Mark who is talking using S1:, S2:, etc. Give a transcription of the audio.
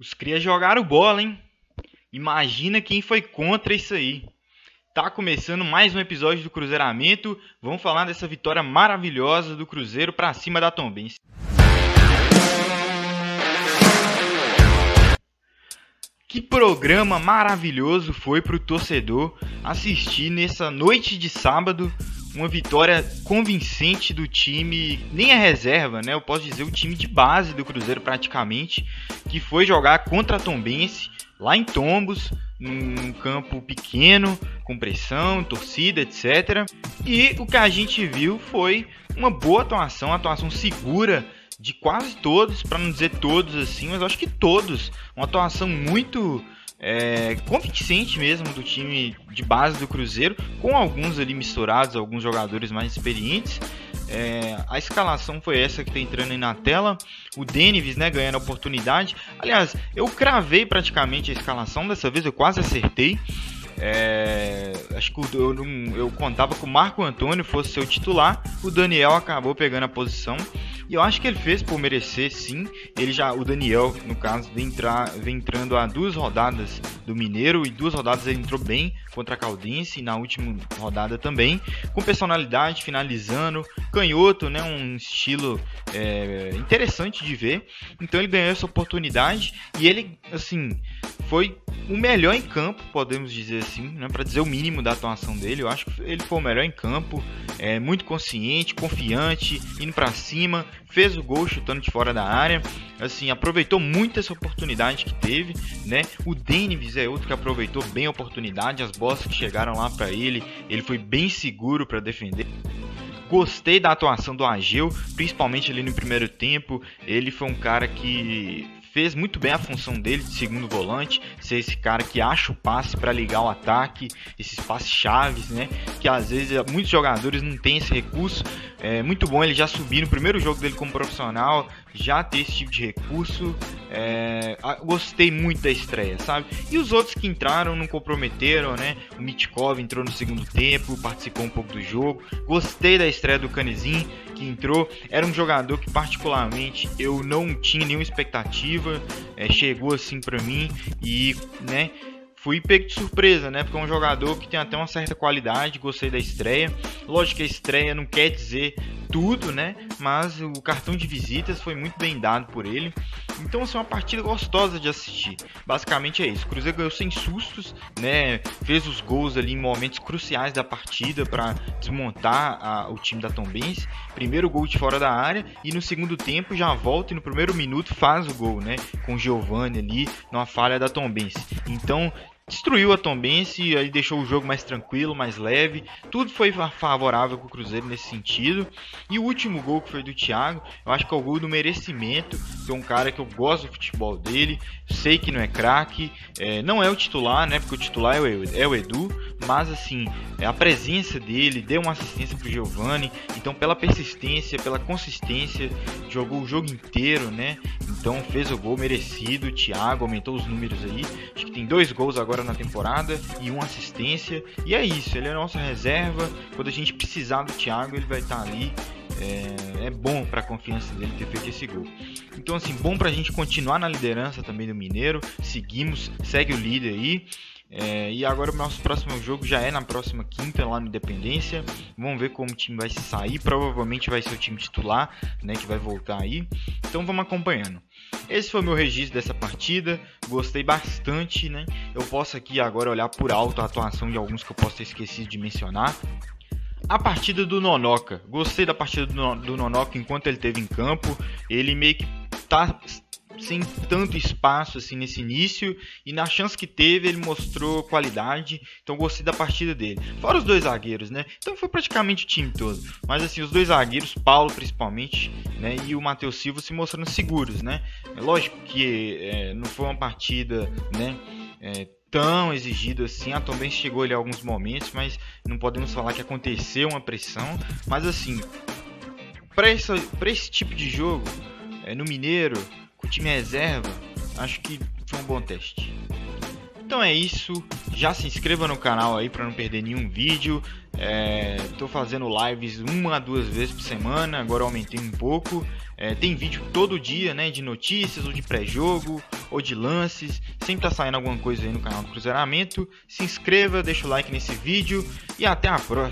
S1: Os cria jogaram bola, hein? Imagina quem foi contra isso aí. Tá começando mais um episódio do Cruzeiramento. Vamos falar dessa vitória maravilhosa do Cruzeiro para cima da Tombense. Que programa maravilhoso foi para o torcedor assistir nessa noite de sábado uma vitória convincente do time, nem a reserva, né? Eu posso dizer o time de base do Cruzeiro praticamente, que foi jogar contra a Tombense lá em Tombos, num campo pequeno, com pressão, torcida, etc. E o que a gente viu foi uma boa atuação, uma atuação segura de quase todos, para não dizer todos assim, mas acho que todos. Uma atuação muito é, convincente mesmo do time de base do Cruzeiro, com alguns ali misturados, alguns jogadores mais experientes. É, a escalação foi essa que está entrando aí na tela. O Denives, né, ganhando a oportunidade. Aliás, eu cravei praticamente a escalação dessa vez, eu quase acertei. É, acho que eu, eu, eu contava que o Marco Antônio fosse seu titular, o Daniel acabou pegando a posição. E eu acho que ele fez por merecer, sim. Ele já, o Daniel, no caso, vem, entrar, vem entrando a duas rodadas do Mineiro e duas rodadas ele entrou bem contra a Caldense e na última rodada também, com personalidade, finalizando, canhoto, né, um estilo é, interessante de ver. Então ele ganhou essa oportunidade e ele, assim, foi o melhor em campo, podemos dizer assim, né, para dizer o mínimo da atuação dele. Eu acho que ele foi o melhor em campo, é, muito consciente, confiante, indo para cima, fez o gol chutando de fora da área, assim, aproveitou muito essa oportunidade que teve, né? O Denives é outro que aproveitou bem a oportunidade, as bolas que chegaram lá para ele, ele foi bem seguro para defender. Gostei da atuação do Ageu, principalmente ali no primeiro tempo. Ele foi um cara que fez muito bem a função dele de segundo volante, ser esse cara que acha o passe para ligar o ataque, esses passes chaves, né? Que às vezes muitos jogadores não têm esse recurso. É muito bom ele já subir no primeiro jogo dele como profissional, já ter esse tipo de recurso. É, gostei muito da estreia, sabe? E os outros que entraram não comprometeram, né? O Mitkov entrou no segundo tempo, participou um pouco do jogo. Gostei da estreia do Canizin, que entrou. Era um jogador que, particularmente, eu não tinha nenhuma expectativa. É, chegou assim para mim e, né? fui pego de surpresa, né? Porque é um jogador que tem até uma certa qualidade, gostei da estreia. Lógico que a estreia não quer dizer tudo, né? Mas o cartão de visitas foi muito bem dado por ele. Então, assim, uma partida gostosa de assistir. Basicamente é isso. O Cruzeiro ganhou sem sustos, né? Fez os gols ali em momentos cruciais da partida para desmontar a, o time da Tombense. Primeiro gol de fora da área e no segundo tempo já volta e no primeiro minuto faz o gol, né? Com o Giovani ali numa falha da Tombense. Então, destruiu a Tombense, aí deixou o jogo mais tranquilo, mais leve. Tudo foi favorável para o Cruzeiro nesse sentido. E o último gol que foi do Thiago, eu acho que é o gol do merecimento. Que é um cara que eu gosto do futebol dele, sei que não é craque, é, não é o titular, né? Porque o titular é o, é o Edu, mas assim, é a presença dele deu uma assistência para o Giovani. Então, pela persistência, pela consistência, jogou o jogo inteiro, né? Então, fez o gol merecido. O Thiago aumentou os números aí. Acho que tem dois gols agora agora na temporada e uma assistência. E é isso, ele é nossa reserva. Quando a gente precisar do Thiago, ele vai estar ali. É, é bom para a confiança dele ter feito esse gol. Então, assim, bom para a gente continuar na liderança também do Mineiro. Seguimos, segue o líder aí. É, e agora o nosso próximo jogo já é na próxima quinta lá no Independência. Vamos ver como o time vai se sair. Provavelmente vai ser o time titular, né, que vai voltar aí. Então vamos acompanhando. Esse foi o meu registro dessa partida. Gostei bastante, né? Eu posso aqui agora olhar por alto a atuação de alguns que eu posso ter esquecido de mencionar. A partida do Nonoca. Gostei da partida do Nonoca enquanto ele teve em campo. Ele meio que tá sem tanto espaço assim nesse início e na chance que teve ele mostrou qualidade, então gostei da partida dele. Fora os dois zagueiros, né? Então foi praticamente o time todo. Mas assim, os dois zagueiros, Paulo principalmente, né, e o Matheus Silva se mostrando seguros, né? É lógico que é, não foi uma partida, né, é, tão exigido assim. A Tom chegou ali alguns momentos, mas não podemos falar que aconteceu uma pressão. Mas assim, para esse, esse tipo de jogo, é, no Mineiro, com o time reserva, acho que foi um bom teste. Então é isso. Já se inscreva no canal aí para não perder nenhum vídeo. Estou é, fazendo lives uma a duas vezes por semana. Agora aumentei um pouco. É, tem vídeo todo dia, né? De notícias ou de pré-jogo ou de lances. Sempre tá saindo alguma coisa aí no canal do Cruzeiramento. Se inscreva, deixa o like nesse vídeo e até a próxima.